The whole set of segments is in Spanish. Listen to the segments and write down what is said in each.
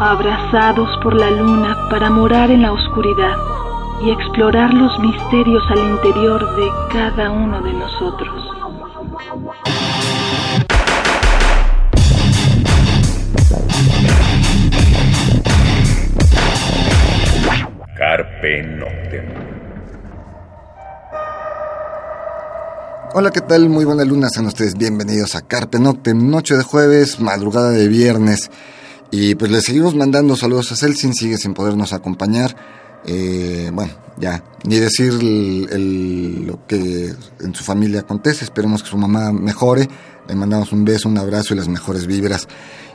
abrazados por la luna para morar en la oscuridad y explorar los misterios al interior de cada uno de nosotros. Carpe Noctem. Hola, ¿qué tal? Muy buena luna, sean ustedes bienvenidos a Carpe Noctem, noche de jueves, madrugada de viernes. Y pues les seguimos mandando saludos a Celsin, sigue sin podernos acompañar. Eh, bueno, ya, ni decir lo que en su familia acontece, esperemos que su mamá mejore. Le mandamos un beso, un abrazo y las mejores vibras.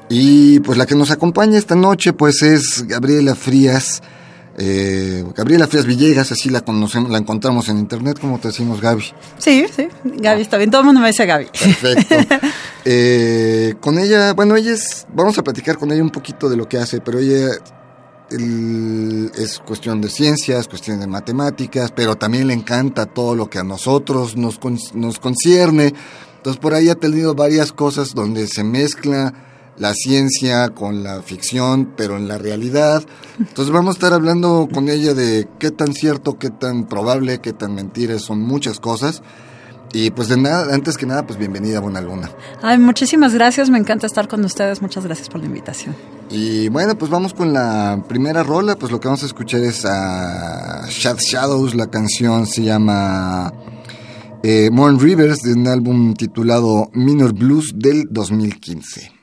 Y pues la que nos acompaña esta noche pues es Gabriela Frías. Eh, Gabriela Frías Villegas, así la conocemos, la encontramos en internet, como te decimos Gaby. Sí, sí, Gaby está bien, todo el mundo me dice Gaby. Perfecto. Eh, con ella, bueno, ella es, vamos a platicar con ella un poquito de lo que hace, pero ella es cuestión de ciencias, cuestión de matemáticas, pero también le encanta todo lo que a nosotros nos, nos concierne. Entonces por ahí ha tenido varias cosas donde se mezcla la ciencia con la ficción, pero en la realidad. Entonces vamos a estar hablando con ella de qué tan cierto, qué tan probable, qué tan mentira, son muchas cosas. Y pues de nada, antes que nada, pues bienvenida a Buena Luna. Ay, muchísimas gracias, me encanta estar con ustedes, muchas gracias por la invitación. Y bueno, pues vamos con la primera rola, pues lo que vamos a escuchar es a Shad Shadows, la canción se llama eh, Morn Rivers, de un álbum titulado Minor Blues del 2015.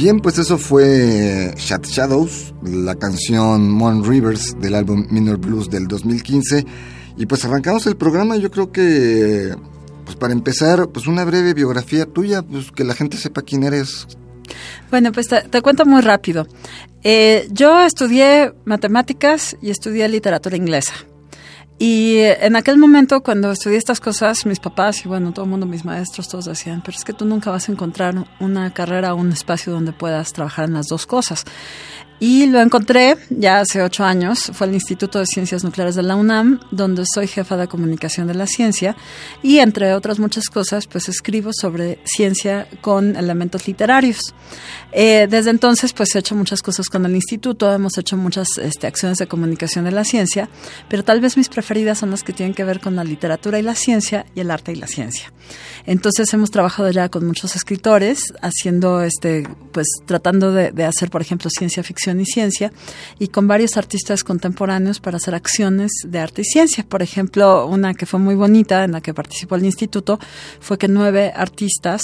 Bien, pues eso fue Chat Shadows, la canción Mon Rivers del álbum Minor Blues del 2015. Y pues arrancamos el programa, yo creo que, pues para empezar, pues una breve biografía tuya, pues que la gente sepa quién eres. Bueno, pues te, cuento muy rápido. Eh, yo estudié matemáticas y estudié literatura inglesa. Y en aquel momento, cuando estudié estas cosas, mis papás y bueno, todo el mundo, mis maestros, todos decían, pero es que tú nunca vas a encontrar una carrera o un espacio donde puedas trabajar en las dos cosas. Y lo encontré ya hace ocho años, fue el Instituto de Ciencias Nucleares de la UNAM, donde soy jefa de comunicación de la ciencia y entre otras muchas cosas, pues escribo sobre ciencia con elementos literarios. Eh, desde entonces, pues he hecho muchas cosas con el instituto, hemos hecho muchas este, acciones de comunicación de la ciencia, pero tal vez mis preferidas son las que tienen que ver con la literatura y la ciencia y el arte y la ciencia. Entonces hemos trabajado ya con muchos escritores, haciendo, este, pues tratando de hacer, por ejemplo, ciencia ficción y ciencia y con varios artistas contemporáneos para hacer acciones de arte y ciencia. Por ejemplo, una que fue muy bonita en la que participó el instituto fue que nueve artistas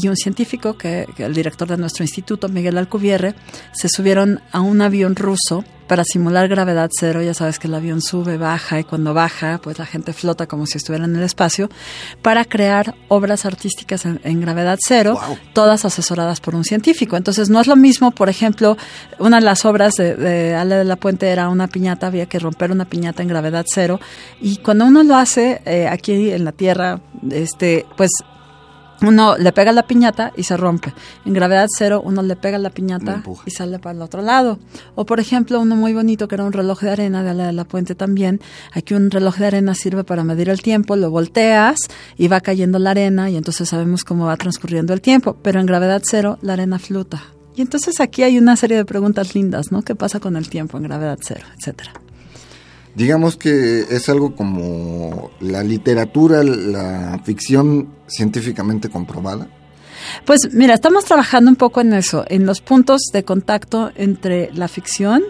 y un científico, que, el director de nuestro instituto, Miguel Alcubierre, se subieron a un avión ruso para simular gravedad cero. Ya sabes que el avión sube, baja y cuando baja, pues la gente flota como si estuviera en el espacio, para crear obras artísticas en, gravedad cero, todas asesoradas por un científico. Entonces no es lo mismo, por ejemplo, una de las obras de, Ale de la Puente era una piñata, había que romper una piñata en gravedad cero y cuando uno lo hace eh, aquí en la Tierra, este, pues uno le pega la piñata y se rompe. En gravedad cero, uno le pega la piñata y sale para el otro lado. O, por ejemplo, uno muy bonito que era un reloj de arena de la de la puente también. Aquí un reloj de arena sirve para medir el tiempo, lo volteas y va cayendo la arena y entonces sabemos cómo va transcurriendo el tiempo. Pero en gravedad cero, la arena flota. Y entonces aquí hay una serie de preguntas lindas, ¿no? ¿Qué pasa con el tiempo en gravedad cero, etcétera? Digamos que es algo como la literatura, la ficción científicamente comprobada. Pues mira, estamos trabajando un poco en eso, en los puntos de contacto entre la ficción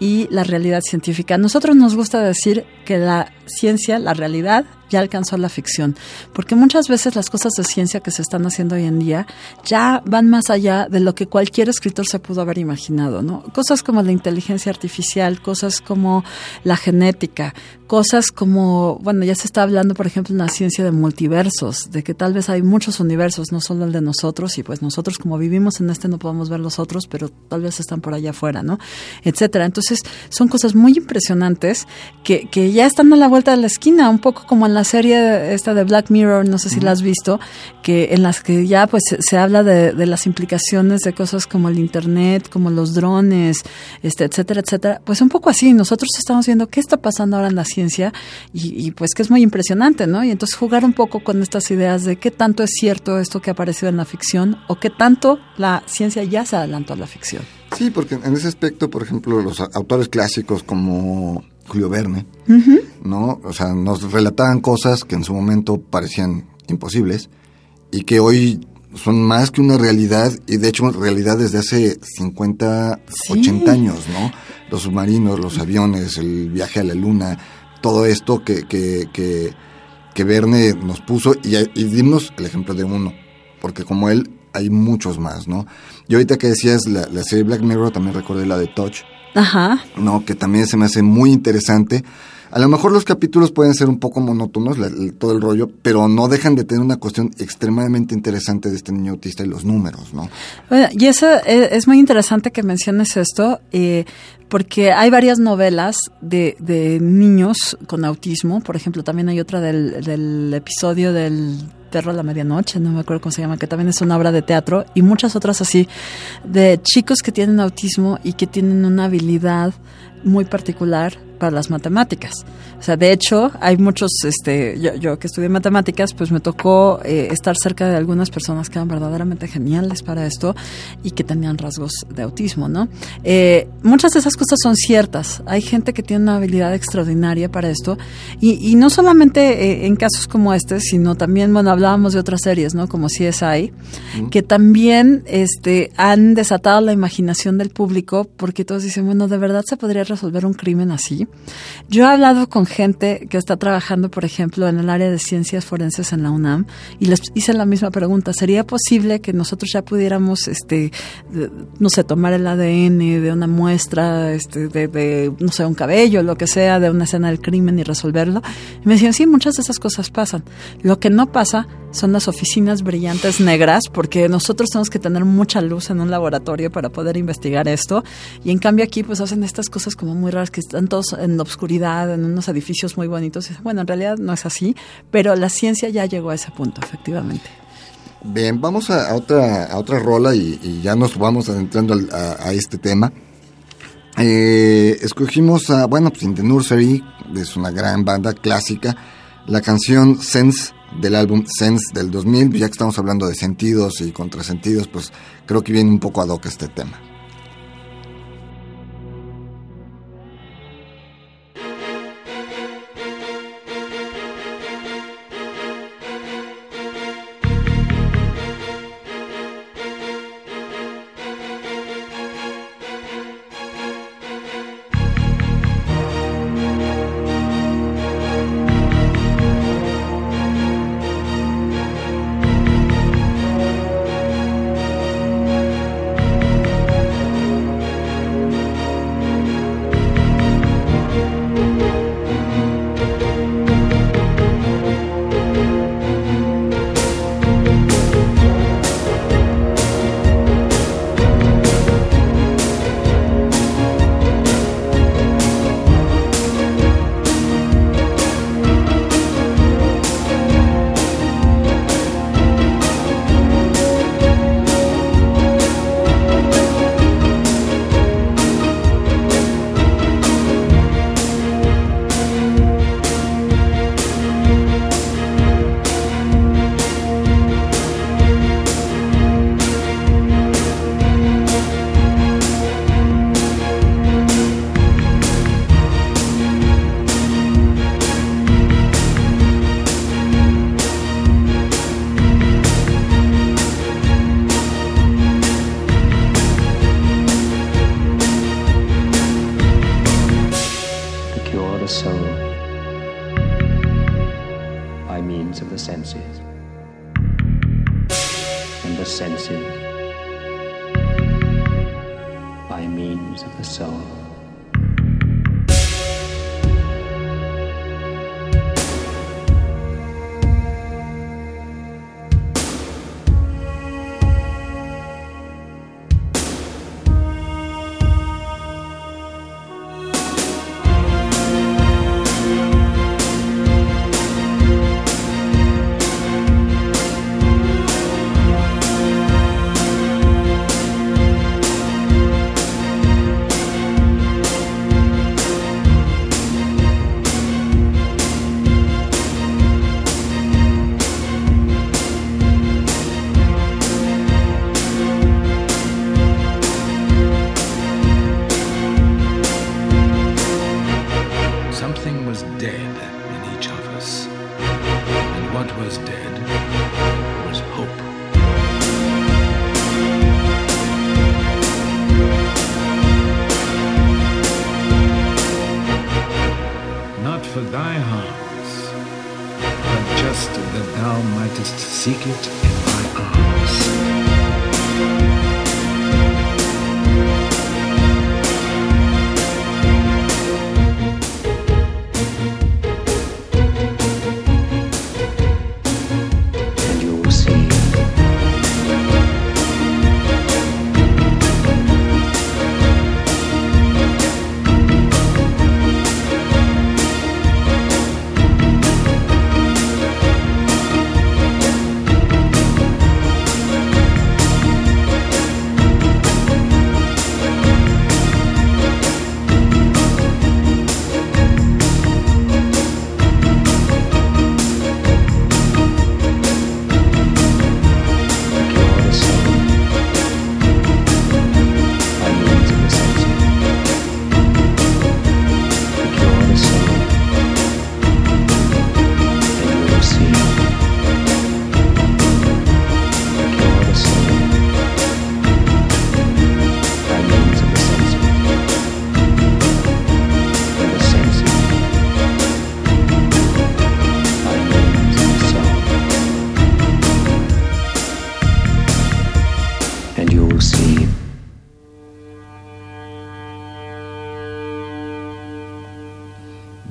y la realidad científica. Nosotros nos gusta decir que la ciencia, la realidad, ya alcanzó la ficción, porque muchas veces las cosas de ciencia que se están haciendo hoy en día ya van más allá de lo que cualquier escritor se pudo haber imaginado, ¿no? Cosas como la inteligencia artificial, cosas como la genética, cosas como, bueno, ya se está hablando, por ejemplo, en la ciencia de multiversos, de que tal vez hay muchos universos, no solo el de nosotros, y pues nosotros como vivimos en este no podemos ver los otros, pero tal vez están por allá afuera, ¿no? Etcétera. Entonces, son cosas muy impresionantes que, que ya están a la vuelta de la esquina, un poco como en la serie esta de Black Mirror, no sé si la has visto, que en las que ya pues se, habla de, de, las implicaciones de cosas como el internet, como los drones, este, etcétera, etcétera. Pues un poco así, nosotros estamos viendo qué está pasando ahora en la ciencia y, pues que es muy impresionante, ¿no? Y entonces jugar un poco con estas ideas de qué tanto es cierto esto que ha aparecido en la ficción o qué tanto la ciencia ya se adelantó a la ficción. Sí, porque en ese aspecto, por ejemplo, los autores clásicos como Julio Verne, ¿no? O sea, nos relataban cosas que en su momento parecían imposibles y que hoy son más que una realidad y de hecho realidad desde hace 50, 80 años, ¿no? Los submarinos, los aviones, el viaje a la luna, todo esto que, que, que, que Verne nos puso y, y dimos el ejemplo de uno, porque como él hay muchos más, ¿no? Y ahorita que decías la, la serie Black Mirror, también recordé la de Touch, Ajá. No, que también se me hace muy interesante. A lo mejor los capítulos pueden ser un poco monótonos, todo el rollo, pero no dejan de tener una cuestión extremadamente interesante de este niño autista y los números, ¿no? y eso es, es, muy interesante que menciones esto, eh, porque hay varias novelas de, de, niños con autismo. Por ejemplo, también hay otra del, del episodio del Perro a la Medianoche, no me acuerdo cómo se llama, que también es una obra de teatro, y muchas otras así, de chicos que tienen autismo y que tienen una habilidad muy particular para las matemáticas. O sea, de hecho, hay muchos, este, yo, yo que estudié matemáticas, pues me tocó eh, estar cerca de algunas personas que eran verdaderamente geniales para esto y que tenían rasgos de autismo, ¿no? Eh, muchas de esas cosas son ciertas. Hay gente que tiene una habilidad extraordinaria para esto y, y no solamente eh, en casos como este, sino también, bueno, hablábamos de otras series, ¿no? Como CSI, que también este, han desatado la imaginación del público porque todos dicen, bueno, de verdad se podría resolver un crimen así. Yo he hablado con gente que está trabajando, por ejemplo, en el área de ciencias forenses en la UNAM y les hice la misma pregunta. ¿Sería posible que nosotros ya pudiéramos, este, no sé, tomar el ADN de una muestra, este, de, de, no sé, un cabello, lo que sea, de una escena del crimen y resolverlo? Y me decían, sí, muchas de esas cosas pasan. Lo que no pasa son las oficinas brillantes negras, porque nosotros tenemos que tener mucha luz en un laboratorio para poder investigar esto. Y en cambio aquí pues hacen estas cosas como muy raras, que están todos en obscuridad, en unos edificios muy bonitos. Bueno, en realidad no es así, pero la ciencia ya llegó a ese punto, efectivamente. Bien, vamos a, otra, a otra rola y, ya nos vamos adentrando a, este tema. Eh, escogimos a, bueno, pues In the Nursery, es una gran banda clásica, la canción Sense del álbum Sense del 2000, ya que estamos hablando de sentidos y contrasentidos, pues creo que viene un poco ad hoc este tema.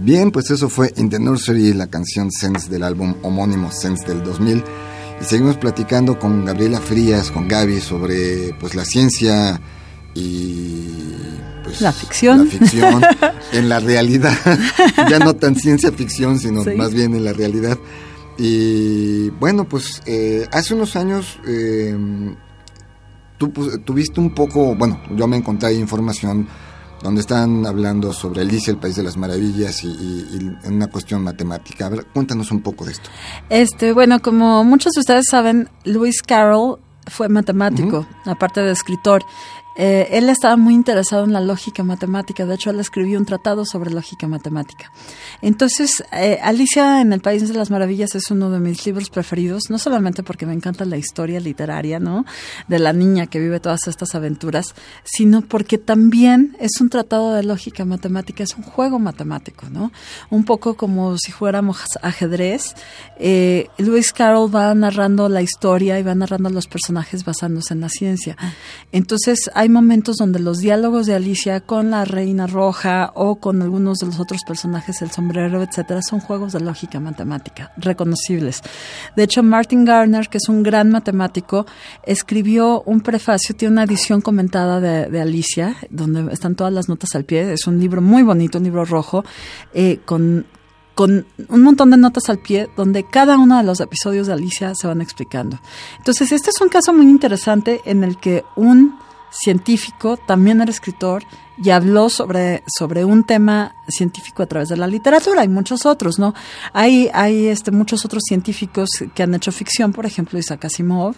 Bien, pues eso fue In the Nursery, la canción Sense del álbum homónimo Sense del 2000. Y seguimos platicando con Gabriela Frías, con Gaby, sobre pues la ciencia y pues, la ficción. La ficción en la realidad. ya no tan ciencia ficción, sino más bien en la realidad. Y bueno, pues eh, hace unos años eh, tú pues, tuviste un poco, bueno, yo me encontré información donde están hablando sobre Alicia, el País de las Maravillas y, en una cuestión matemática. A ver, cuéntanos un poco de esto. Este, bueno, como muchos de ustedes saben, Lewis Carroll fue matemático, aparte de escritor. Eh, él estaba muy interesado en la lógica matemática, de hecho él escribió un tratado sobre lógica matemática. Entonces, eh, Alicia en el País de las Maravillas es uno de mis libros preferidos, no solamente porque me encanta la historia literaria, ¿no? De la niña que vive todas estas aventuras, sino porque también es un tratado de lógica matemática, es un juego matemático, ¿no? Un poco como si fuéramos ajedrez. Eh, Lewis Carroll va narrando la historia y va narrando los personajes basándose en la ciencia. Entonces, hay momentos donde los diálogos de Alicia con la Reina Roja o con algunos de los otros personajes, el sombrero, etcétera, son juegos de lógica matemática reconocibles. De hecho, Martin Garner, que es un gran matemático, escribió un prefacio, tiene una edición comentada de, Alicia, donde están todas las notas al pie. Es un libro muy bonito, un libro rojo, eh, con con un montón de notas al pie donde cada uno de los episodios de Alicia se van explicando. Entonces, este es un caso muy interesante en el que un científico, también era escritor y habló sobre, sobre un tema científico a través de la literatura. Hay muchos otros, ¿no? Hay, hay este, muchos otros científicos que han hecho ficción, por ejemplo, Isaac Asimov,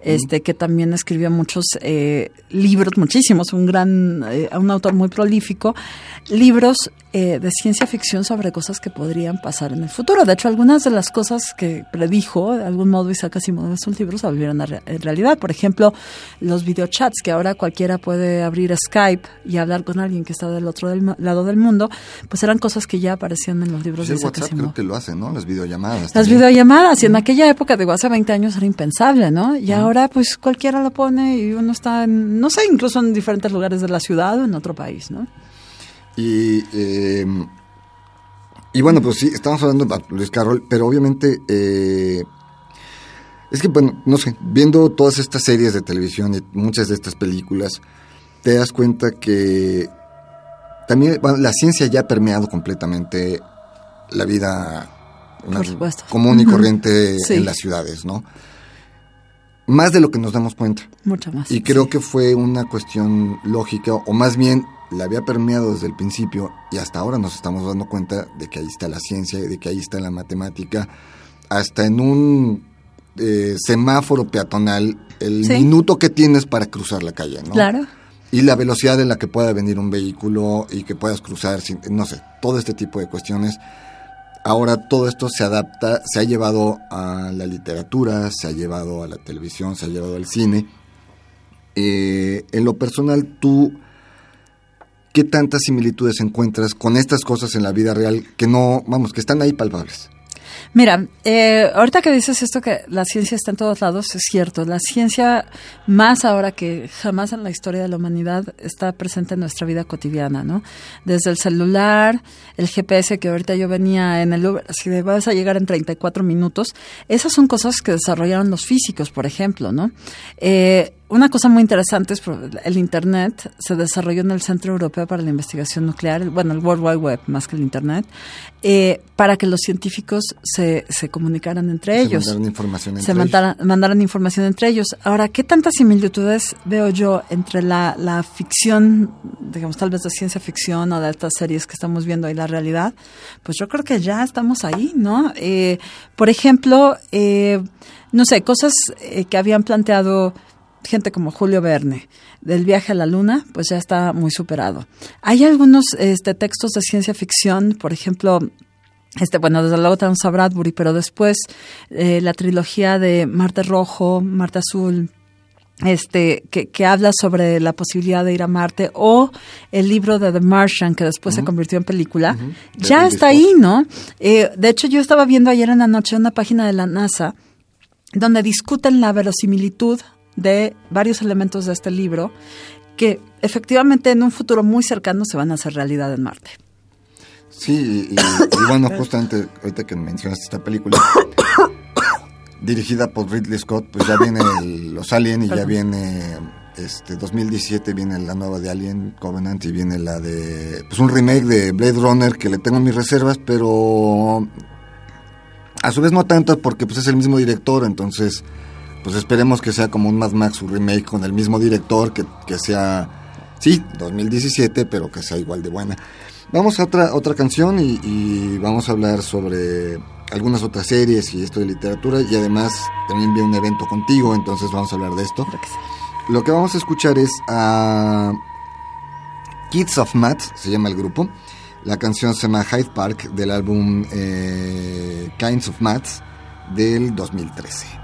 este, que también escribió muchos eh, libros, muchísimos, un gran, eh, un autor muy prolífico, libros eh, de ciencia ficción sobre cosas que podrían pasar en el futuro. De hecho, algunas de las cosas que predijo, de algún modo, Isaac Asimov en sus libros se volvieron a en realidad. Por ejemplo, los videochats, que ahora cualquiera puede abrir Skype y hablar con alguien que está del otro lado del mundo, pues eran cosas que ya aparecían en los libros de Isaac WhatsApp creo que lo hace, ¿no? Las videollamadas. Las videollamadas, y en aquella época, digo, hace 20 años era impensable, ¿no? Y ahora, pues, cualquiera lo pone y uno está, en, no sé, incluso en diferentes lugares de la ciudad o en otro país, ¿no? Y, eh, y bueno, pues sí, estamos hablando de Luis Carroll, pero obviamente eh, es que, bueno, no sé, viendo todas estas series de televisión y muchas de estas películas, te das cuenta que también la ciencia ya ha permeado completamente la vida común y corriente en las ciudades, ¿no? Más de lo que nos damos cuenta. Mucho más. Y creo que fue una cuestión lógica, o más bien la había permeado desde el principio y hasta ahora nos estamos dando cuenta de que ahí está la ciencia, de que ahí está la matemática, hasta en un eh, semáforo peatonal, el minuto que tienes para cruzar la calle, ¿no? Claro. Y la velocidad en la que pueda venir un vehículo y que puedas cruzar, sin, no sé, todo este tipo de cuestiones. Ahora todo esto se adapta, se ha llevado a la literatura, se ha llevado a la televisión, se ha llevado al cine. Eh, en lo personal, tú ¿qué tantas similitudes encuentras con estas cosas en la vida real que no, vamos, que están ahí palpables? Mira, eh, ahorita que dices esto que la ciencia está en todos lados, es cierto. La ciencia, más ahora que jamás en la historia de la humanidad, está presente en nuestra vida cotidiana, ¿no? Desde el celular, el GPS que ahorita yo venía en el Uber, así de vas a llegar en 34 minutos, esas son cosas que desarrollaron los físicos, por ejemplo, ¿no? Eh, una cosa muy interesante es el Internet se desarrolló en el Centro Europeo para la Investigación Nuclear, bueno, el World Wide Web más que el Internet, eh, para que los científicos se, se comunicaran entre ellos. Se mandaran información entre se ellos. mandaran información entre ellos. Ahora, ¿qué tantas similitudes veo yo entre la, la ficción, digamos, tal vez de ciencia ficción o de estas series que estamos viendo y la realidad? Pues yo creo que ya estamos ahí, ¿no? Eh, por ejemplo, eh, no sé, cosas que habían planteado gente como Julio Verne, del viaje a la luna, pues ya está muy superado. Hay algunos este, textos de ciencia ficción, por ejemplo, este, bueno, desde luego tenemos a Bradbury, pero después eh, la trilogía de Marte Rojo, Marte Azul, este, que, que, habla sobre la posibilidad de ir a Marte, o el libro de The Martian, que después se convirtió en película, ya está ahí, ¿no? Eh, de hecho, yo estaba viendo ayer en la noche una página de la NASA donde discuten la verosimilitud de varios elementos de este libro que efectivamente en un futuro muy cercano se van a hacer realidad en Marte. Sí, y, y bueno, justamente ahorita que mencionaste esta película, dirigida por Ridley Scott, pues ya viene el- los Alien y ya viene este 2017 viene la nueva de Alien Covenant y viene la de pues un remake de Blade Runner que le tengo mis reservas, pero a su vez no tanto porque pues es el mismo director, entonces pues esperemos que sea como un Mad Max su remake con el mismo director que, que sea sí, 2017, pero que sea igual de buena. Vamos a otra otra canción y, y vamos a hablar sobre algunas otras series y esto de literatura y además también vi un evento contigo, entonces vamos a hablar de esto. Creo que sí. Lo que vamos a escuchar es a Kids of Math, se llama el grupo. La canción se llama Hyde Park del álbum eh, Kinds of Maths del 2013.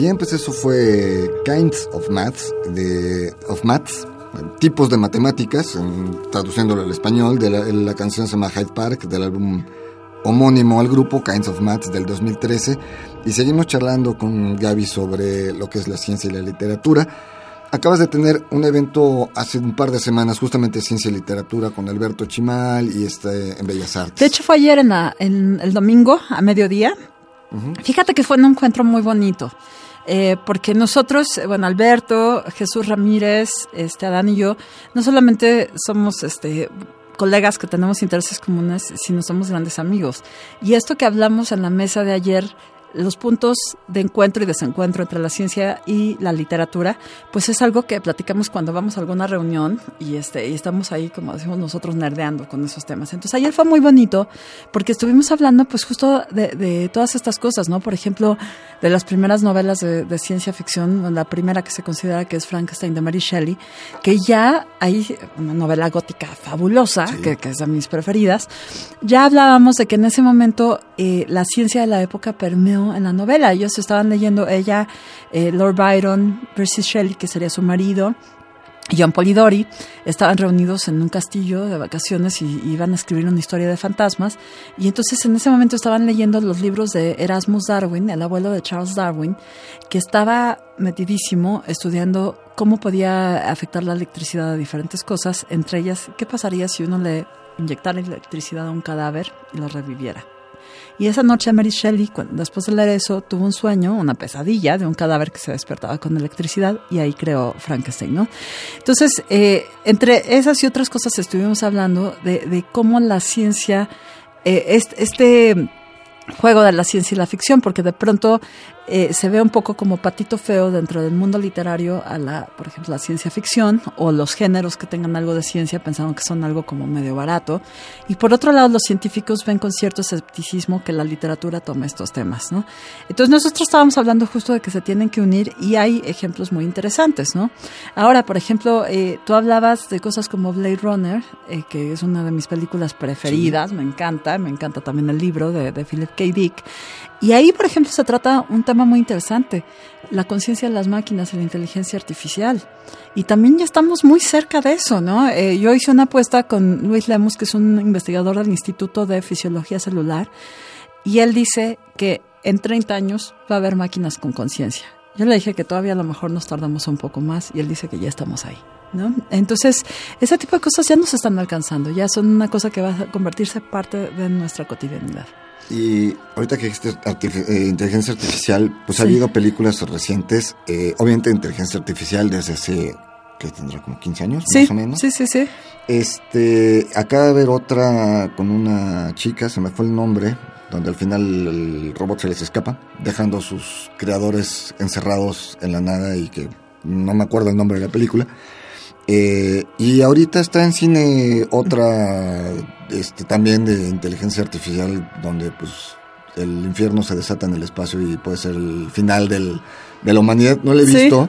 Bien, pues eso fue Kinds of Maths, de, of Maths, tipos de matemáticas, traduciéndolo al español, de la, la canción se llama Hyde Park, del álbum homónimo al grupo, Kinds of Maths, del 2013. Y seguimos charlando con Gaby sobre lo que es la ciencia y la literatura. Acabas de tener un evento hace un par de semanas, justamente ciencia y literatura, con Alberto Chimal y este en Bellas Artes. De hecho, fue ayer en, la- en el domingo, a mediodía. Fíjate que fue un encuentro muy bonito. Eh, porque nosotros, eh, bueno, Alberto, Jesús Ramírez, este, Adán y yo, no solamente somos este, colegas que tenemos intereses comunes, sino somos grandes amigos. Y esto que hablamos en la mesa de ayer, los puntos de encuentro y desencuentro entre la ciencia y la literatura, pues es algo que platicamos cuando vamos a alguna reunión y, este, y estamos ahí, como decimos nosotros, nerdeando con esos temas. Entonces ayer fue muy bonito porque estuvimos hablando pues justo de, de todas estas cosas, ¿no? Por ejemplo, de las primeras novelas de, de ciencia ficción, la primera que se considera que es Frankenstein de Mary Shelley, que ya hay una novela gótica fabulosa, que, que es de mis preferidas, ya hablábamos de que en ese momento eh, la ciencia de la época permeó en la novela. Ellos estaban leyendo ella, eh, Lord Byron, Percy Shelley, que sería su marido, y John Polidori estaban reunidos en un castillo de vacaciones y iban a escribir una historia de fantasmas. Y entonces en ese momento estaban leyendo los libros de Erasmus Darwin, el abuelo de Charles Darwin, que estaba metidísimo estudiando cómo podía afectar la electricidad a diferentes cosas, entre ellas qué pasaría si uno le inyectara electricidad a un cadáver y lo reviviera. Y esa noche Mary Shelley, cuando- después de leer eso, tuvo un sueño, una pesadilla de un cadáver que se despertaba con electricidad y ahí creó Frankenstein, ¿no? Entonces, eh, entre esas y otras cosas estuvimos hablando de, cómo la ciencia, eh, este, este juego de la ciencia y la ficción, porque de pronto eh, se ve un poco como patito feo dentro del mundo literario a la, por ejemplo, la ciencia ficción o los géneros que tengan algo de ciencia pensando que son algo como medio barato. Y por otro lado, los científicos ven con cierto escepticismo que la literatura toma estos temas, ¿no? Entonces nosotros estábamos hablando justo de que se tienen que unir y hay ejemplos muy interesantes, ¿no? Ahora, por ejemplo, eh, tú hablabas de cosas como Blade Runner, eh, que es una de mis películas preferidas, me encanta, me encanta también el libro de, de Philip K. Dick. Y ahí, por ejemplo, se trata un tema muy interesante, la conciencia de las máquinas y la inteligencia artificial. Y también ya estamos muy cerca de eso, ¿no? Eh, yo hice una apuesta con Luis Lemus, que es un investigador del Instituto de Fisiología Celular, y él dice que en 30 años va a haber máquinas con conciencia. Yo le dije que todavía a lo mejor nos tardamos un poco más y él dice que ya estamos ahí. ¿No? Entonces, ese tipo de cosas ya nos están alcanzando, ya son una cosa que va a convertirse parte de nuestra cotidianidad. Y ahorita que artifi- eh, inteligencia artificial, pues ha habido películas recientes, eh, obviamente inteligencia artificial desde hace, que tendrá como 15 años, Sí, más o menos. sí, sí, sí. Este, acaba de haber otra con una chica, se me fue el nombre, donde al final el robot se les escapa, dejando a sus creadores encerrados en la nada y que no me acuerdo el nombre de la película. Eh, y ahorita está en cine otra, este, también de inteligencia artificial, donde pues el infierno se desata en el espacio y puede ser el final del, de la humanidad. No la he Sí. visto.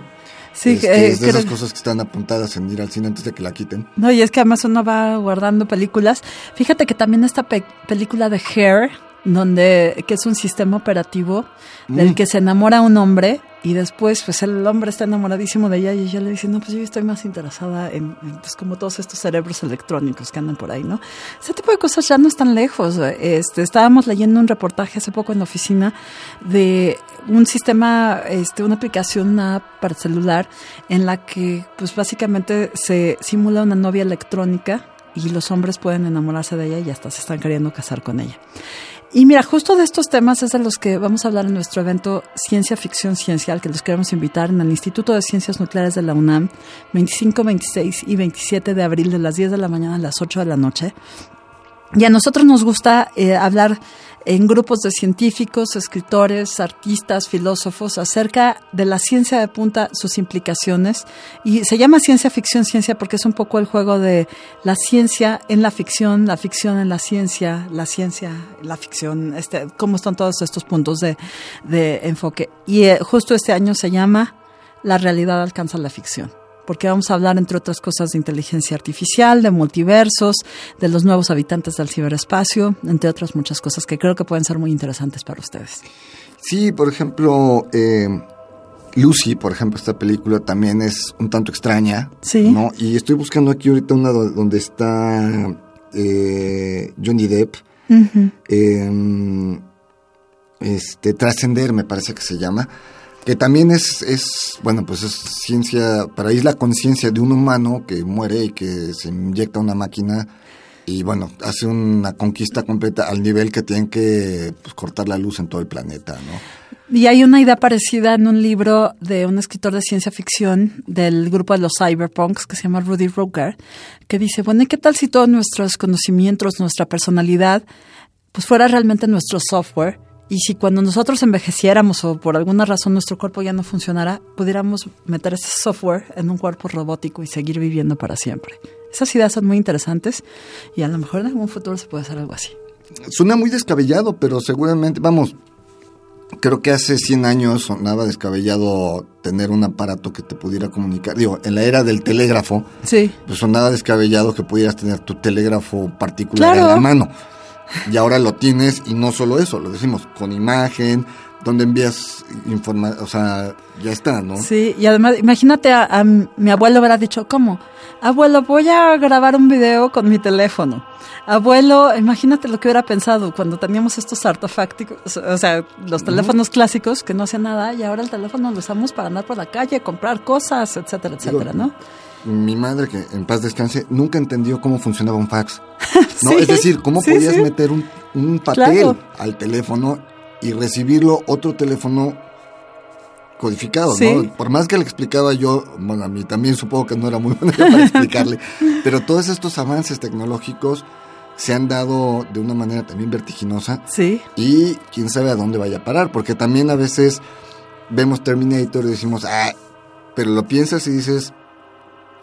Sí, Este, eh, es de esas creo- cosas que están apuntadas en ir al cine antes de que la quiten. No, y es que además uno va guardando películas. Fíjate que también esta pe- película de Hair, donde que es un sistema operativo del Mm. que se enamora un hombre y después pues el hombre está enamoradísimo de ella y ella le dice, no, pues yo estoy más interesada en, pues como todos estos cerebros electrónicos que andan por ahí, ¿no? Ese tipo de cosas ya no están lejos. Este, estábamos leyendo un reportaje hace poco en la oficina de un sistema, este, una aplicación, una app para celular en la que pues básicamente se simula una novia electrónica y los hombres pueden enamorarse de ella y hasta se están queriendo casar con ella. Y mira, justo de estos temas es de los que vamos a hablar en nuestro evento Ciencia Ficción Ciencial, que los queremos invitar en el Instituto de Ciencias Nucleares de la UNAM, 25, 26 y 27 de abril de las 10 de la mañana a las 8 de la noche. Y a nosotros nos gusta eh, hablar en grupos de científicos, escritores, artistas, filósofos acerca de la ciencia de punta, sus implicaciones. Y se llama ciencia ficción, ciencia, porque es un poco el juego de la ciencia en la ficción, la ficción en la ciencia, la ciencia en la ficción, este, cómo están todos estos puntos de, de enfoque. Y eh, justo este año se llama La realidad alcanza la ficción porque vamos a hablar, entre otras cosas, de inteligencia artificial, de multiversos, de los nuevos habitantes del ciberespacio, entre otras muchas cosas que creo que pueden ser muy interesantes para ustedes. Sí, por ejemplo, eh, Lucy, por ejemplo, esta película también es un tanto extraña. Sí. ¿no? Y estoy buscando aquí ahorita una do- donde está eh, Johnny Depp. Eh, este, Trascender, me parece que se llama. Que también es, es, bueno, pues es ciencia, para es la conciencia de un humano que muere y que se inyecta una máquina y bueno, hace una conquista completa al nivel que tienen que pues, cortar la luz en todo el planeta, ¿no? Y hay una idea parecida en un libro de un escritor de ciencia ficción del grupo de los cyberpunks que se llama Rudy Rucker, que dice, bueno, ¿y qué tal si todos nuestros conocimientos, nuestra personalidad, pues fuera realmente nuestro software? Y si cuando nosotros envejeciéramos o por alguna razón nuestro cuerpo ya no funcionara, pudiéramos meter ese software en un cuerpo robótico y seguir viviendo para siempre. Esas ideas son muy interesantes y a lo mejor en algún futuro se puede hacer algo así. Suena muy descabellado, pero seguramente, vamos, creo que hace 100 años sonaba descabellado tener un aparato que te pudiera comunicar. Digo, en la era del telégrafo, Sí, pues sonaba descabellado que pudieras tener tu telégrafo particular Claro. en la mano. Y ahora lo tienes y no solo eso, lo decimos con imagen, donde envías información, o sea, ya está, ¿no? Sí, y además, imagínate, a, a mi abuelo habrá dicho, ¿cómo? Abuelo, voy a grabar un video con mi teléfono. Abuelo, imagínate lo que hubiera pensado cuando teníamos estos artefactos, o sea, los teléfonos clásicos que no hacían nada y ahora el teléfono lo usamos para andar por la calle, comprar cosas, etcétera, etcétera, ¿no? Mi madre, que en paz descanse, nunca entendió cómo funcionaba un fax. ¿no? Sí, es decir, cómo sí, podías sí. meter un, un papel Claro. al teléfono y recibirlo otro teléfono codificado. Por más que le explicaba yo, bueno, a mí también supongo que no era muy buena para explicarle, pero todos estos avances tecnológicos se han dado de una manera también vertiginosa Sí, y quién sabe a dónde vaya a parar, porque también a veces vemos Terminator y decimos, ah, pero lo piensas y dices,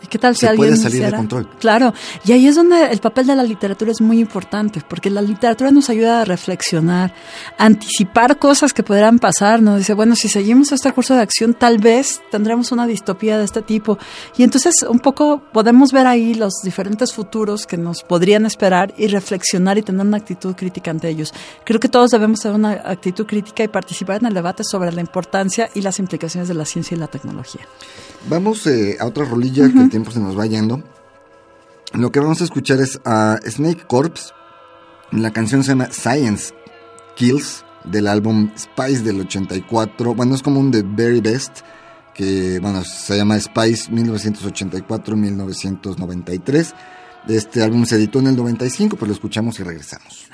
¿Y qué tal si Se alguien puede salir de control. Claro, y ahí es donde el papel de la literatura es muy importante, porque la literatura nos ayuda a reflexionar, a anticipar cosas que podrán pasar, nos dice, bueno, si seguimos este curso de acción, tal vez tendremos una distopía de este tipo. Y entonces un poco podemos ver ahí los diferentes futuros que nos podrían esperar y reflexionar y tener una actitud crítica ante ellos. Creo que todos debemos tener una actitud crítica y participar en el debate sobre la importancia y las implicaciones de la ciencia y la tecnología. Vamos eh, a otra rolilla que tiempo se nos va yendo. Lo que vamos a escuchar es a Snake Corps. La canción se llama Science Kills del álbum Spice del 84. Bueno, es como un The Very Best que bueno, se llama Spice 1984-1993. Este álbum se editó en el 95, pues lo escuchamos y regresamos.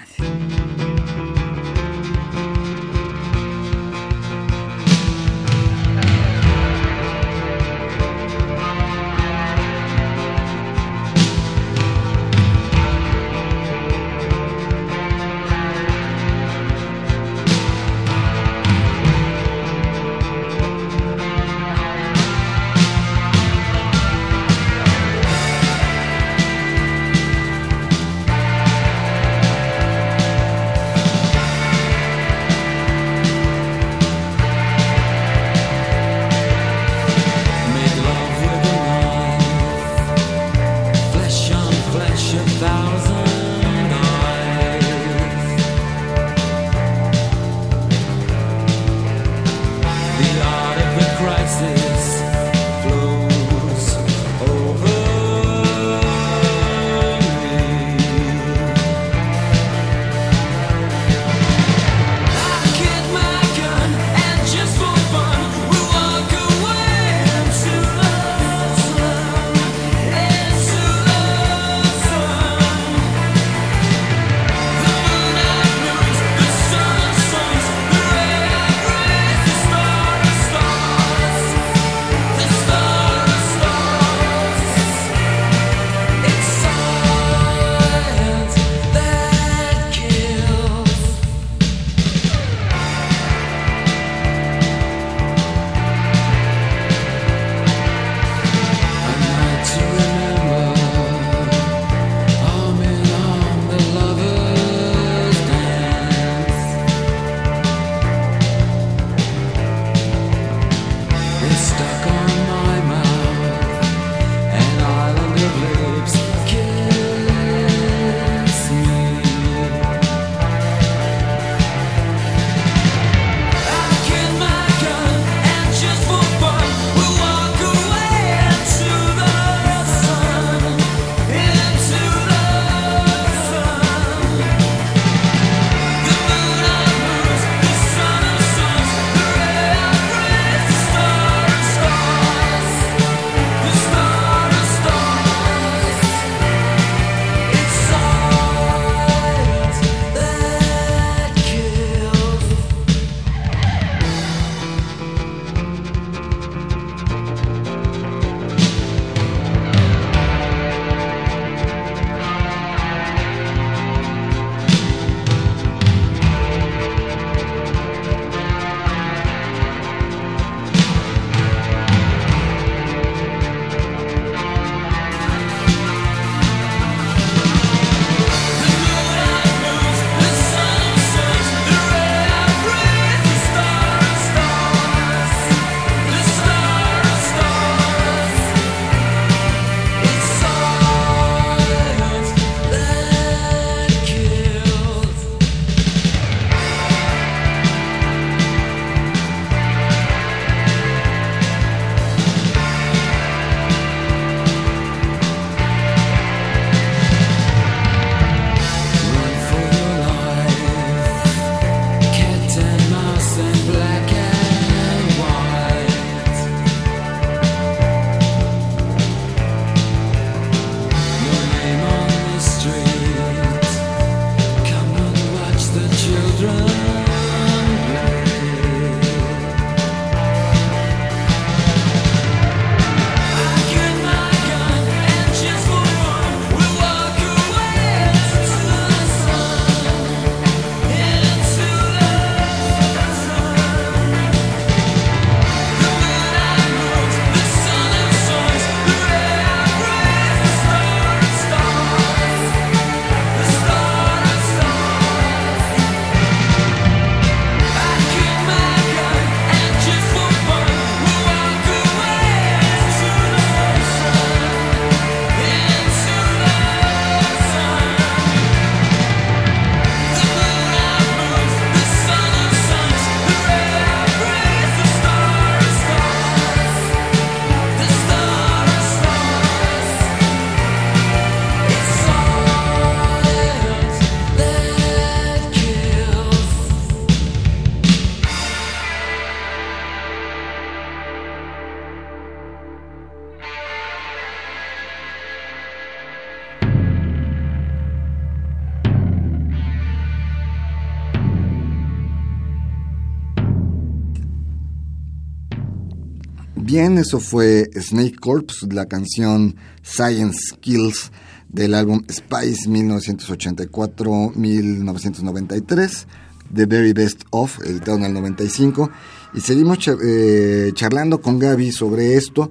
Bien, eso fue Snake Corps, la canción Science Skills del álbum Spice 1984-1993, The Very Best Of, editado en el 95. Y seguimos eh, charlando con Gaby sobre esto.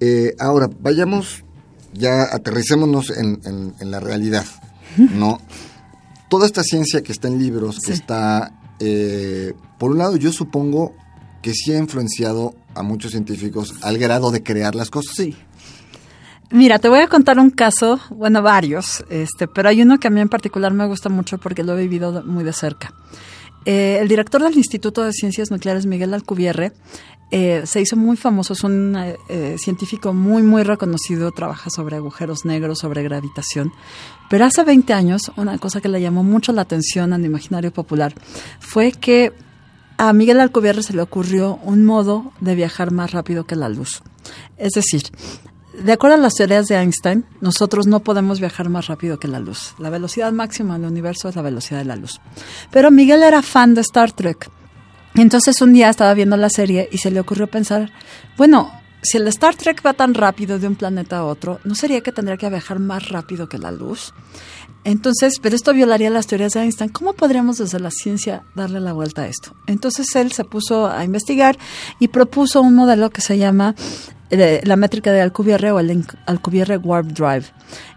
Eh, ahora, vayamos, ya aterricémonos en, en- en la realidad, ¿no? Toda esta ciencia que está en libros, que Sí. está, eh, por un lado, yo supongo que sí ha influenciado a muchos científicos al grado de crear las cosas. Sí. Mira, te voy a contar un caso, bueno, varios, este, pero hay uno que a mí en particular me gusta mucho porque lo he vivido muy de cerca. Eh, el director del Instituto de Ciencias Nucleares, Miguel Alcubierre, eh, se hizo muy famoso, es un eh, científico muy, muy reconocido, trabaja sobre agujeros negros, sobre gravitación. Pero hace 20 años, una cosa que le llamó mucho la atención al imaginario popular fue que a Miguel Alcubierre se le ocurrió un modo de viajar más rápido que la luz. Es decir, de acuerdo a las teorías de Einstein, nosotros no podemos viajar más rápido que la luz. La velocidad máxima del universo es la velocidad de la luz. Pero Miguel era fan de Star Trek. Entonces un día estaba viendo la serie y se le ocurrió pensar, bueno, si el Star Trek va tan rápido de un planeta a otro, ¿no sería que tendría que viajar más rápido que la luz? Entonces, pero esto violaría las teorías de Einstein. ¿Cómo podríamos desde la ciencia darle la vuelta a esto? Entonces él se puso a investigar y propuso un modelo que se llama la métrica de Alcubierre o el Alcubierre Warp Drive.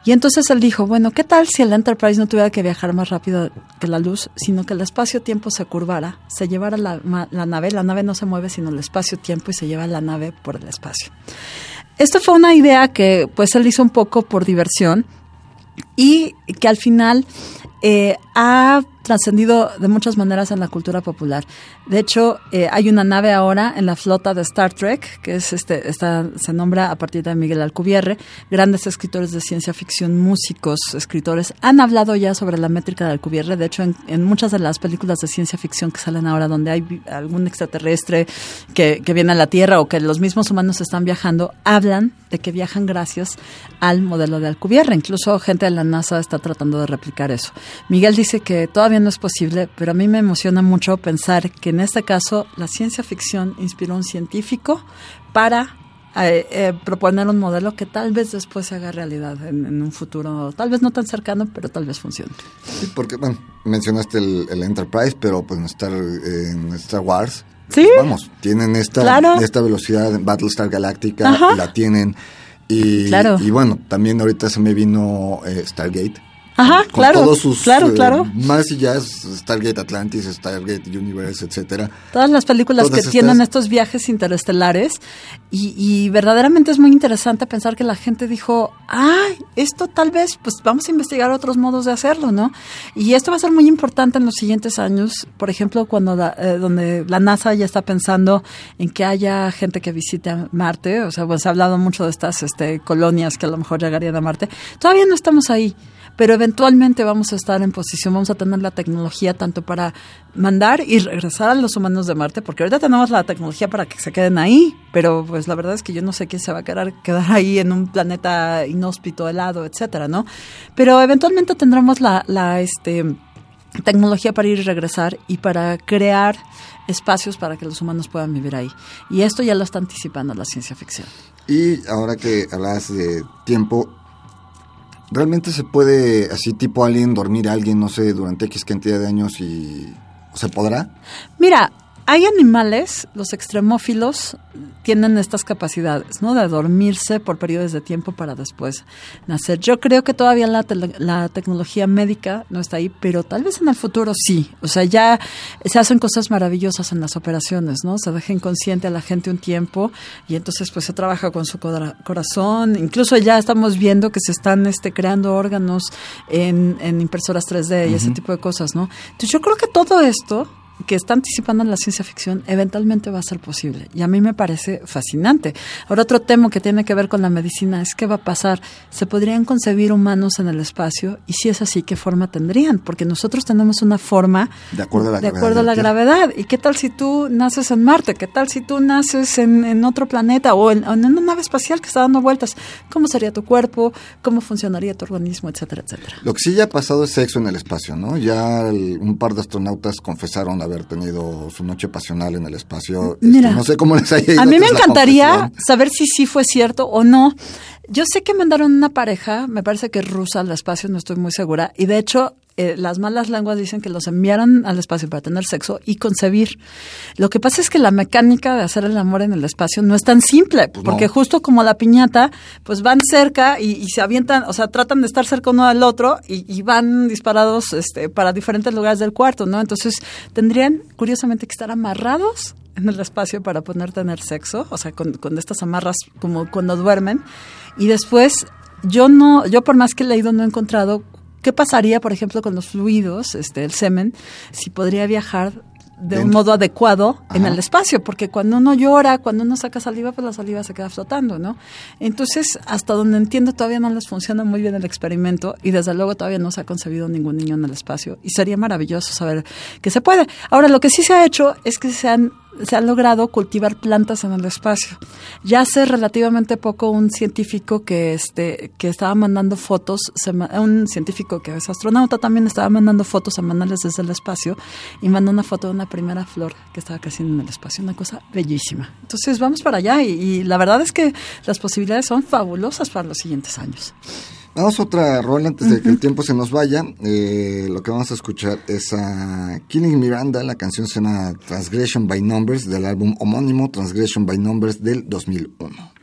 Y entonces él dijo, bueno, ¿qué tal si el Enterprise no tuviera que viajar más rápido que la luz, sino que el espacio-tiempo se curvara, se llevara la, nave, la nave no se mueve sino el espacio-tiempo y se lleva la nave por el espacio? Esto fue una idea que pues él hizo un poco por diversión y que al final eh, ha trascendido de muchas maneras en la cultura popular. De hecho, eh, hay una nave ahora en la flota de Star Trek, que es este, esta, se nombra a partir de Miguel Alcubierre. Grandes escritores de ciencia ficción, músicos, escritores, han hablado ya sobre la métrica de Alcubierre. De hecho, en, en muchas de las películas de ciencia ficción que salen ahora, donde hay algún extraterrestre que, que viene a la Tierra o que los mismos humanos están viajando, hablan de que viajan gracias al modelo de Alcubierre. Incluso gente de la NASA está tratando de replicar eso. Miguel dice que todavía no es posible, pero a mí me emociona mucho pensar que en este caso la ciencia ficción inspiró a un científico para eh, eh, proponer un modelo que tal vez después se haga realidad en, en un futuro, tal vez no tan cercano, pero tal vez funcione. Sí, porque, bueno, mencionaste el, el Enterprise, pero pues en Star, en Star Wars, Sí. pues, vamos, tienen esta, Claro. esta velocidad en Battlestar Galactica, Ajá. la tienen. Y, Claro. y bueno, también ahorita se me vino eh, Stargate. Ajá, con claro, todos sus claro, eh, claro. más y ya es Stargate Atlantis, Stargate Universe, etcétera. Todas las películas Todas que tienen estos viajes interestelares y, y verdaderamente es muy interesante pensar que la gente dijo, ay, esto tal vez, pues vamos a investigar otros modos de hacerlo, ¿no? Y esto va a ser muy importante en los siguientes años, por ejemplo, cuando la, eh, donde la NASA ya está pensando en que haya gente que visite a Marte, o sea, pues se ha hablado mucho de estas este, colonias que a lo mejor llegarían a Marte, todavía no estamos ahí pero eventualmente vamos a estar en posición, vamos a tener la tecnología tanto para mandar y regresar a los humanos de Marte, porque ahorita tenemos la tecnología para que se queden ahí, pero pues la verdad es que yo no sé quién se va a quedar, ahí en un planeta inhóspito, helado, etcétera, ¿no? Pero eventualmente tendremos la, la este, tecnología para ir y regresar y para crear espacios para que los humanos puedan vivir ahí. Y esto ya lo está anticipando la ciencia ficción. Y ahora que hablas de tiempo, ¿realmente se puede, así tipo alien, dormir a alguien, no sé, durante X cantidad de años y se podrá? Mira, hay animales, los extremófilos tienen estas capacidades, ¿no? De dormirse por periodos de tiempo para después nacer. Yo creo que todavía la, la tecnología médica no está ahí, pero tal vez en el futuro sí. O sea, ya se hacen cosas maravillosas en las operaciones, ¿no? Se deja inconsciente a la gente un tiempo y entonces pues se trabaja con su cora- corazón. Incluso ya estamos viendo que se están este, creando órganos en, en impresoras 3D y ese tipo de cosas, ¿no? Entonces yo creo que todo esto que está anticipando en la ciencia ficción eventualmente va a ser posible. Y a mí me parece fascinante. Ahora otro tema que tiene que ver con la medicina es qué va a pasar. ¿Se podrían concebir humanos en el espacio? Y si es así, ¿qué forma tendrían? Porque nosotros tenemos una forma De acuerdo a la de gravedad acuerdo a la gravedad. ¿Y qué tal si tú naces en Marte? ¿Qué tal si tú naces en, en otro planeta o en, en una nave espacial que está dando vueltas? ¿Cómo sería tu cuerpo? ¿Cómo funcionaría tu organismo? Etcétera, etcétera. Lo que sí ya ha pasado es sexo en el espacio, ¿no? Ya el- un par de astronautas confesaron haber haber tenido su noche pasional en el espacio. Este, Mira, no sé cómo les haya ido A mí me encantaría saber si sí fue cierto o no. Yo sé que mandaron una pareja, me parece que rusa al espacio, no estoy muy segura, y de hecho eh, las malas lenguas dicen que los enviaron al espacio para tener sexo y concebir. Lo que pasa es que la mecánica de hacer el amor en el espacio no es tan simple, Pues porque no. justo como la piñata, pues van cerca y, y se avientan, o sea, tratan de estar cerca uno al otro y, y van disparados este, para diferentes lugares del cuarto, ¿no? Entonces tendrían, curiosamente, que estar amarrados en el espacio para poder tener sexo, o sea, con, con estas amarras como cuando duermen. Y después, yo no, yo por más que he leído no he encontrado qué pasaría, por ejemplo, con los fluidos, este, el semen, si podría viajar de un modo adecuado en el espacio, porque cuando uno llora, cuando uno saca saliva, pues la saliva se queda flotando, ¿no? Entonces, hasta donde entiendo, todavía no les funciona muy bien el experimento y desde luego todavía no se ha concebido ningún niño en el espacio y sería maravilloso saber que se puede. Ahora, lo que sí se ha hecho es que se han se ha logrado cultivar plantas en el espacio. Ya hace relativamente poco un científico que este que estaba mandando fotos, un científico que es astronauta también estaba mandando fotos semanales desde el espacio y mandó una foto de una primera flor que estaba creciendo en el espacio, una cosa bellísima. Entonces vamos para allá y, y la verdad es que las posibilidades son fabulosas para los siguientes años. Vamos a otra rola antes de que el tiempo se nos vaya. Eh, lo que vamos a escuchar es a Killing Miranda. La canción se llama Transgression by Numbers del álbum homónimo Transgression by Numbers del 2001.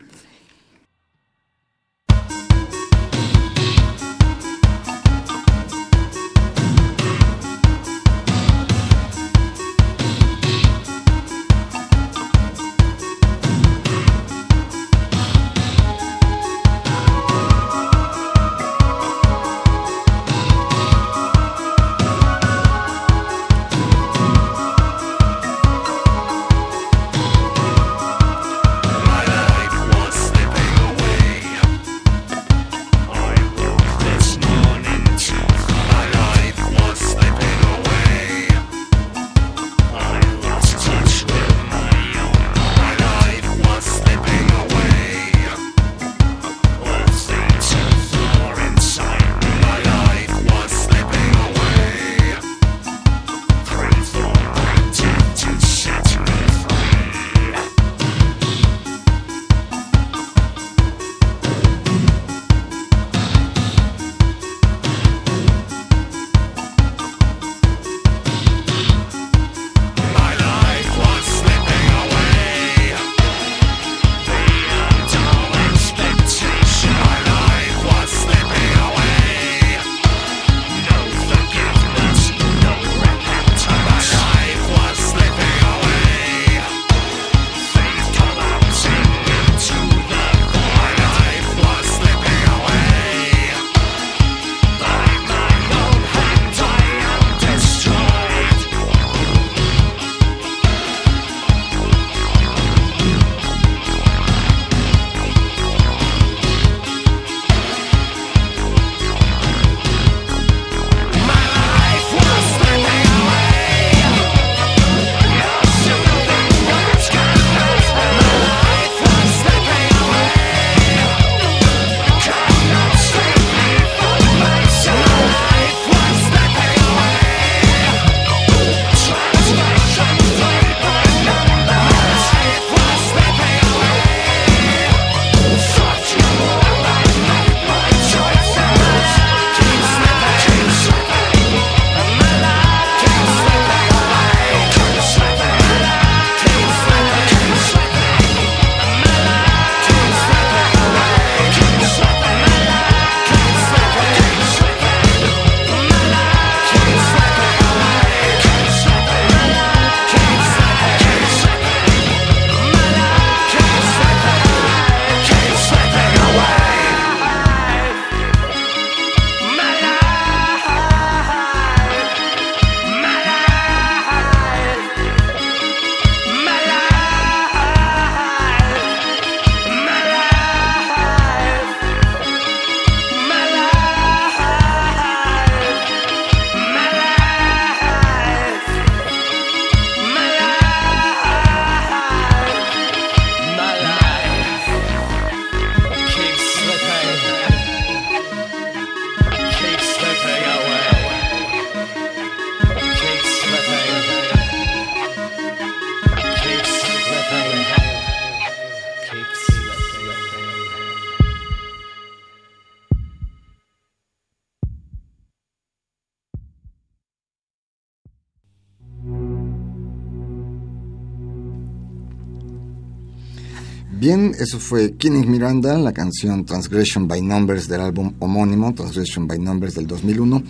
Bien, eso fue Kinning Miranda, la canción Transgression by Numbers del álbum homónimo, Transgression by Numbers del 2001.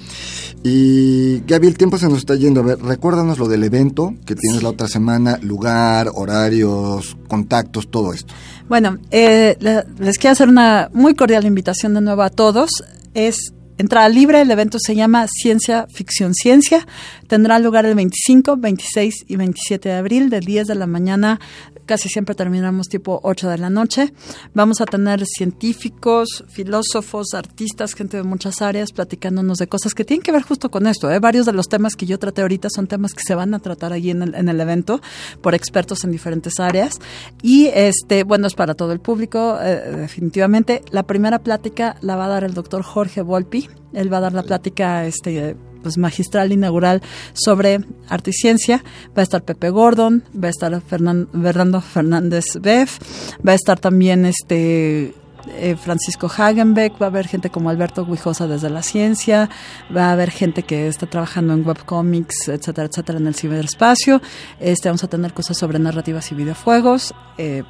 Y Gaby, el tiempo se nos está yendo. A ver, recuérdanos lo del evento que tienes la otra semana, lugar, horarios, contactos, todo esto. Bueno, eh, le- les quiero hacer una muy cordial invitación de nuevo a todos. Es entrada libre, el evento se llama Ciencia Ficción Ciencia. Tendrá lugar el 25, 26 y 27 de abril, de 10 de la mañana. Casi siempre terminamos tipo 8 de la noche. Vamos a tener científicos, filósofos, artistas, gente de muchas áreas platicándonos de cosas que tienen que ver justo con esto. ¿eh? Varios de los temas que yo traté ahorita son temas que se van a tratar allí en el, en el evento por expertos en diferentes áreas. Y este, bueno, es para todo el público, eh, definitivamente. La primera plática la va a dar el doctor Jorge Volpi. Él va a dar la plática este, pues, magistral inaugural sobre arte y ciencia. Va a estar Pepe Gordon, va a estar Fernan- Fernando Fernández Beff, va a estar también este eh, Francisco Hagenbeck, va a haber gente como Alberto Guijosa desde la ciencia, va a haber gente que está trabajando en webcomics, etcétera, etcétera, en el ciberespacio. Este, vamos a tener cosas sobre narrativas y videojuegos. eh,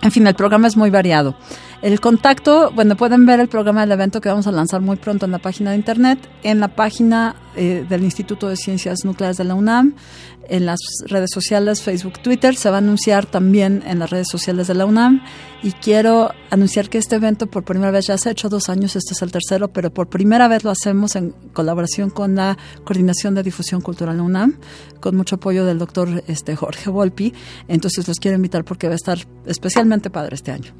en fin, el programa es muy variado. El contacto, bueno, pueden ver el programa del evento que vamos a lanzar muy pronto en la página de internet, en la página eh, del Instituto de Ciencias Nucleares de la UNAM, en las redes sociales, Facebook, Twitter, se va a anunciar también en las redes sociales de la UNAM. Y quiero anunciar que este evento por primera vez, ya se ha hecho dos años, este es el tercero, pero por primera vez lo hacemos en colaboración con la Coordinación de Difusión Cultural de la UNAM, con mucho apoyo del doctor este, Jorge Volpi, entonces los quiero invitar porque va a estar especialmente padre este año.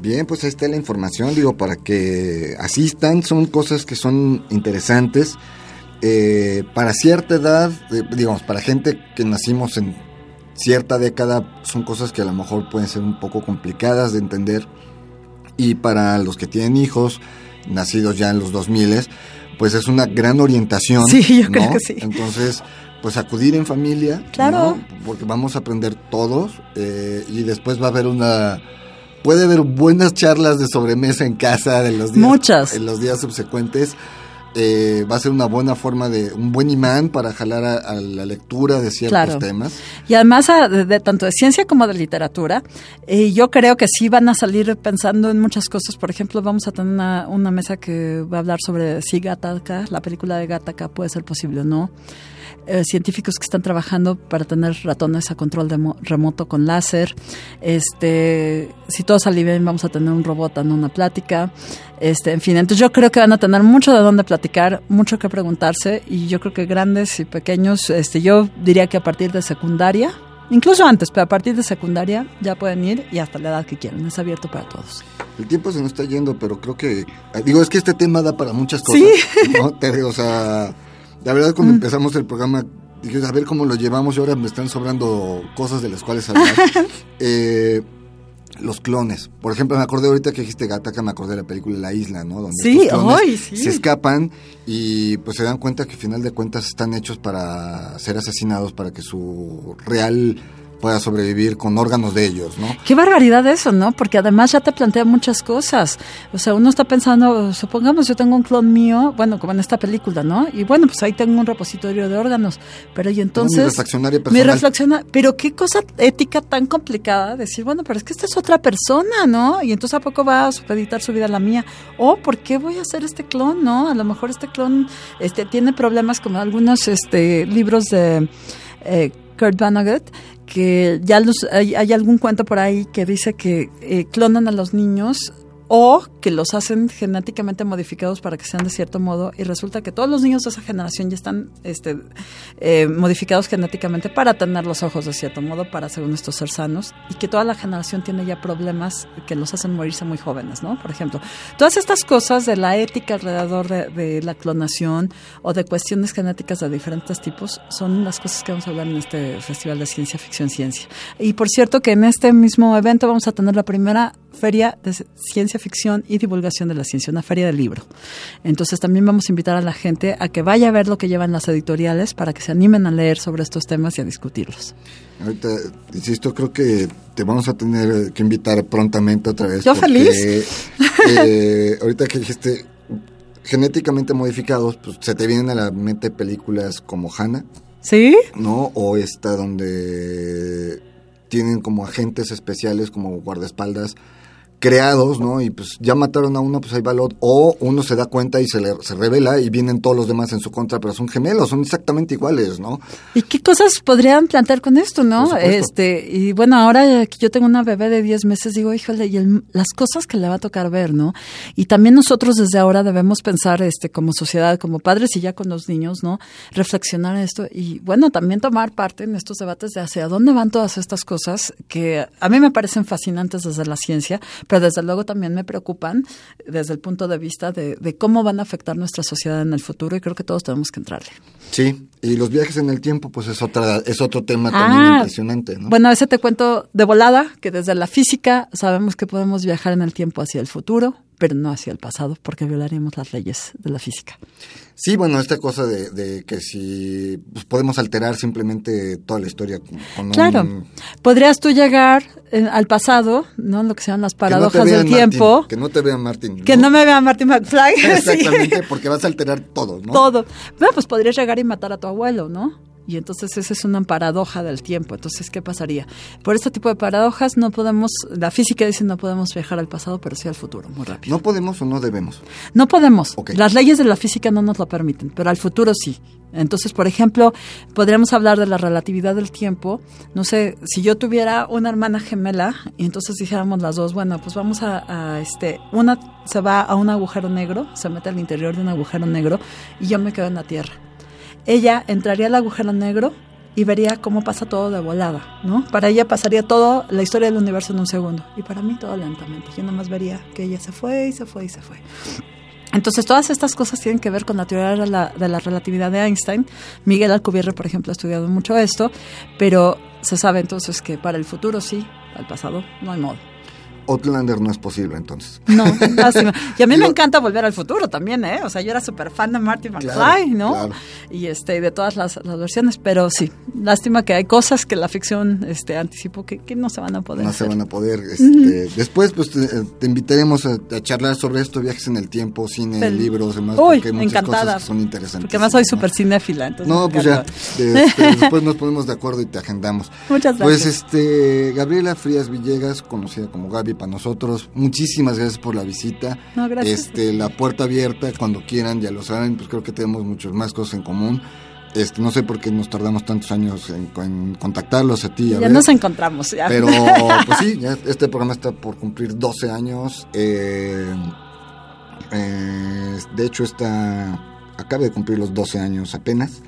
Bien, pues ahí está la información, digo, para que asistan, son cosas que son interesantes. Eh, para cierta edad, eh, digamos, para gente que nacimos en cierta década, son cosas que a lo mejor pueden ser un poco complicadas de entender. Y para los que tienen hijos, nacidos ya en los 2000, pues es una gran orientación. Sí, yo ¿no? creo que sí. Entonces, pues acudir en familia, Claro. ¿no? porque vamos a aprender todos eh, y después va a haber una puede haber buenas charlas de sobremesa en casa de los días Muchas. en los días subsecuentes Eh, va a ser una buena forma de un buen imán para jalar a, a la lectura de ciertos Claro. temas Y además, a- de, de- tanto de ciencia como de literatura, eh, yo creo que sí van a salir pensando en muchas cosas. Por ejemplo, vamos a tener una, una mesa que va a hablar sobre si Gattaca, la película de Gattaca, puede ser posible o no. Eh, científicos que están trabajando para tener ratones a control de mo- remoto con láser. Este, si todo sale bien, vamos a tener un robot dando una plática. Este, en fin, entonces yo creo que van a tener mucho de dónde platicar, mucho que preguntarse y yo creo que grandes y pequeños, este, yo diría que a partir de secundaria, incluso antes, pero a partir de secundaria ya pueden ir y hasta la edad que quieran, es abierto para todos. el tiempo se nos está yendo pero creo que digo es que este tema da para muchas cosas Sí. ¿no? O sea la verdad cuando empezamos el programa dije a ver cómo lo llevamos y ahora me están sobrando cosas de las cuales hablar Eh, los clones. Por ejemplo, me acordé ahorita que dijiste Gataca, me acordé de la película La Isla, ¿no? Donde Sí, ay, sí. se escapan y pues se dan cuenta que al final de cuentas están hechos para ser asesinados para que su real pueda sobrevivir con órganos de ellos, ¿no? Qué barbaridad eso, ¿no? Porque además ya te plantea muchas cosas. O sea, uno está pensando, supongamos yo tengo un clon mío, bueno, como en esta película, ¿no? Y bueno, pues ahí tengo un repositorio de órganos. Pero y entonces... mi reflexionario Mi personal. reflexiona, pero qué cosa ética tan complicada decir, bueno, pero es que esta es otra persona, ¿no? Y entonces a poco va a supeditar su vida a la mía. O, ¿por qué voy a hacer este clon, no? A lo mejor este clon este, tiene problemas como algunos este, libros de eh, Kurt Vonnegut, que ya los, hay, hay algún cuento por ahí que dice que eh, clonan a los niños o que los hacen genéticamente modificados para que sean de cierto modo y resulta que todos los niños de esa generación ya están este, eh, modificados genéticamente para tener los ojos de cierto modo, para según estos ser sanos y que toda la generación tiene ya problemas que los hacen morirse muy jóvenes, ¿no? Por ejemplo, todas estas cosas de la ética alrededor de, de la clonación o de cuestiones genéticas de diferentes tipos son las cosas que vamos a hablar en este Festival de Ciencia Ficción Ciencia. Y por cierto que en este mismo evento vamos a tener la primera feria de ciencia ficción y divulgación de la ciencia, una feria del libro. Entonces también vamos a invitar a la gente a que vaya a ver lo que llevan las editoriales para que se animen a leer sobre estos temas y a discutirlos. Ahorita, insisto, creo que te vamos a tener que invitar prontamente otra vez. Yo porque, feliz. eh, ahorita que dijiste genéticamente modificados, pues se te vienen a la mente películas como Hannah, ¿Sí? ¿no? O esta donde tienen como agentes especiales, como guardaespaldas, creados, ¿no? Y pues ya mataron a uno, pues ahí va el otro. O uno se da cuenta y se, le, se revela y vienen todos los demás en su contra, pero son gemelos, son exactamente iguales, ¿no? ¿Y qué cosas podrían plantear con esto, no? Este, y bueno, ahora que yo tengo una bebé de 10 meses, digo, híjole, y el- las cosas que le va a tocar ver, ¿no? Y también nosotros desde ahora debemos pensar, este, como sociedad, como padres y ya con los niños, ¿no? Reflexionar en esto y, bueno, también tomar parte en estos debates de hacia dónde van todas estas cosas que a mí me parecen fascinantes desde la ciencia, pero desde luego también me preocupan desde el punto de vista de, de cómo van a afectar nuestra sociedad en el futuro y creo que todos tenemos que entrarle. Sí, y los viajes en el tiempo, pues es otra, es otro tema también Ah, impresionante, ¿no? Bueno, ese te cuento de volada, que desde la física sabemos que podemos viajar en el tiempo hacia el futuro, pero no hacia el pasado, porque violaríamos las leyes de la física. Sí, bueno, esta cosa de, de que si pues, podemos alterar simplemente toda la historia con, Claro, un- podrías tú llegar eh, al pasado, ¿no? Lo que se llaman las no paradojas del tiempo. que no te vean Martín. Que no me vea Marty McFly. sí. Exactamente, porque vas a alterar todo, ¿no? Todo. Bueno, pues podrías llegar y matar a tu abuelo, ¿no? Y entonces esa es una paradoja del tiempo. Entonces, ¿qué pasaría? Por este tipo de paradojas no podemos, la física dice no podemos viajar al pasado, pero sí al futuro, muy rápido. ¿No podemos o no debemos? No podemos. Las leyes de la física no nos lo permiten, pero al futuro sí. Entonces, por ejemplo, podríamos hablar de la relatividad del tiempo. No sé, si yo tuviera una hermana gemela y entonces dijéramos las dos, bueno, pues vamos a, a, este, una se va a un agujero negro, se mete al interior de un agujero negro y yo me quedo en la Tierra. Ella entraría al agujero negro y vería cómo pasa todo de volada, ¿no? Para ella pasaría toda la historia del universo en un segundo y para mí todo lentamente. Yo nada más vería que ella se fue y se fue y se fue. Entonces, todas estas cosas tienen que ver con la teoría de la, de la relatividad de Einstein. Miguel Alcubierre, por ejemplo, ha estudiado mucho esto, pero se sabe entonces que para el futuro sí, al pasado no hay modo. Outlander no es posible, entonces. No, lástima. Y a mí me encanta volver al futuro también, ¿eh? O sea, yo era súper fan de Marty McFly, Claro, ¿no? claro. Y este, de todas las, las versiones, pero sí, lástima que hay cosas que la ficción este, anticipó que, que no se van a poder No se van a poder. Este, Después, pues te, te invitaremos a, a charlar sobre esto: viajes en el tiempo, cine, libros, demás. Uy, porque hay muchas encantada. cosas que son interesantes. Porque además soy súper cinéfila, entonces No, pues ya. este, después nos ponemos de acuerdo y te agendamos. Muchas Pues gracias. este, Gabriela Frías Villegas, conocida como Gaby para nosotros, muchísimas gracias por la visita. No, gracias. Este, la puerta abierta cuando quieran, ya lo saben, pues creo que tenemos muchas más cosas en común. Este, no sé por qué nos tardamos tantos años en, en contactarlos a ti. y a ya ver. nos encontramos, ya. Pero, pues sí, ya este programa está por cumplir 12 años. eh, eh, de hecho, está acaba de cumplir los 12 años apenas.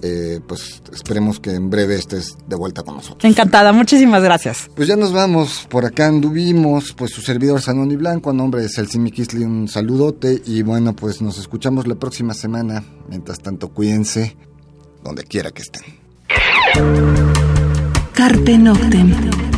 Eh, pues esperemos que en breve estés de vuelta con nosotros. Encantada, muchísimas gracias. Pues ya nos vamos, por acá anduvimos, pues su servidor Sanón y Blanco, a nombre de Celcimi Kisly, un saludote y bueno, pues nos escuchamos la próxima semana. Mientras tanto, cuídense donde quiera que estén. Carpe Noctem.